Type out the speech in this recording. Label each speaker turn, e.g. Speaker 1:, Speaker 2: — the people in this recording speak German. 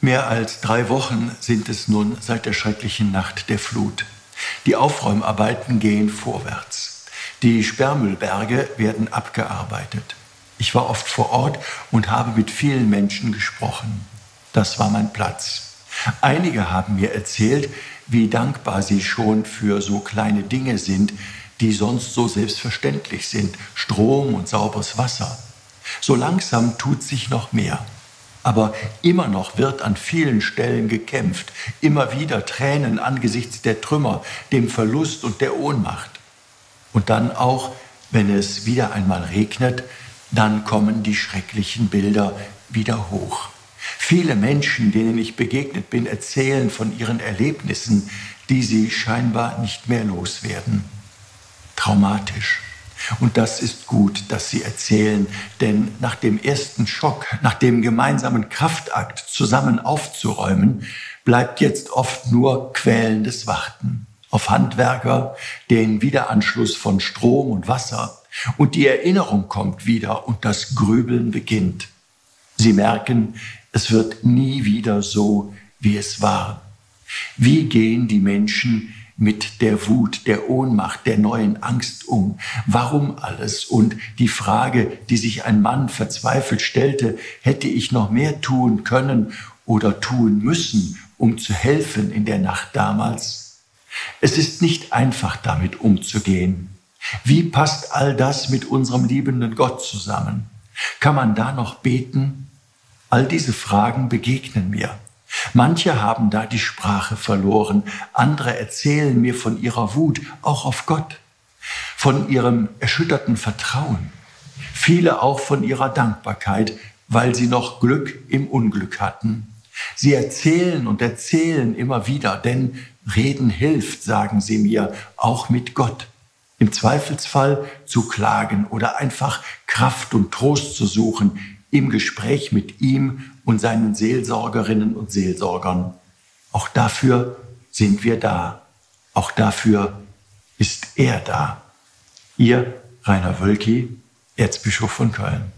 Speaker 1: Mehr als drei Wochen sind es nun seit der schrecklichen Nacht der Flut. Die Aufräumarbeiten gehen vorwärts. Die Sperrmüllberge werden abgearbeitet. Ich war oft vor Ort und habe mit vielen Menschen gesprochen. Das war mein Platz. Einige haben mir erzählt, wie dankbar sie schon für so kleine Dinge sind, die sonst so selbstverständlich sind. Strom und sauberes Wasser. So langsam tut sich noch mehr. Aber immer noch wird an vielen Stellen gekämpft, immer wieder Tränen angesichts der Trümmer, dem Verlust und der Ohnmacht. Und dann auch, wenn es wieder einmal regnet, dann kommen die schrecklichen Bilder wieder hoch. Viele Menschen, denen ich begegnet bin, erzählen von ihren Erlebnissen, die sie scheinbar nicht mehr loswerden. Traumatisch. Und das ist gut, dass Sie erzählen, denn nach dem ersten Schock, nach dem gemeinsamen Kraftakt zusammen aufzuräumen, bleibt jetzt oft nur quälendes Warten auf Handwerker, den Wiederanschluss von Strom und Wasser. Und die Erinnerung kommt wieder und das Grübeln beginnt. Sie merken, es wird nie wieder so, wie es war. Wie gehen die Menschen mit der Wut, der Ohnmacht, der neuen Angst um? Warum alles? Und die Frage, die sich ein Mann verzweifelt stellte, hätte ich noch mehr tun können oder tun müssen, um zu helfen in der Nacht damals? Es ist nicht einfach damit umzugehen. Wie passt all das mit unserem liebenden Gott zusammen? Kann man da noch beten? All diese Fragen begegnen mir. Manche haben da die Sprache verloren, andere erzählen mir von ihrer Wut, auch auf Gott, von ihrem erschütterten Vertrauen, viele auch von ihrer Dankbarkeit, weil sie noch Glück im Unglück hatten. Sie erzählen und erzählen immer wieder, denn Reden hilft, sagen sie mir, auch mit Gott. Im Zweifelsfall zu klagen oder einfach Kraft und Trost zu suchen, im Gespräch mit ihm und seinen Seelsorgerinnen und Seelsorgern. Auch dafür sind wir da. Auch dafür ist er da. Ihr Rainer Wölki, Erzbischof von Köln.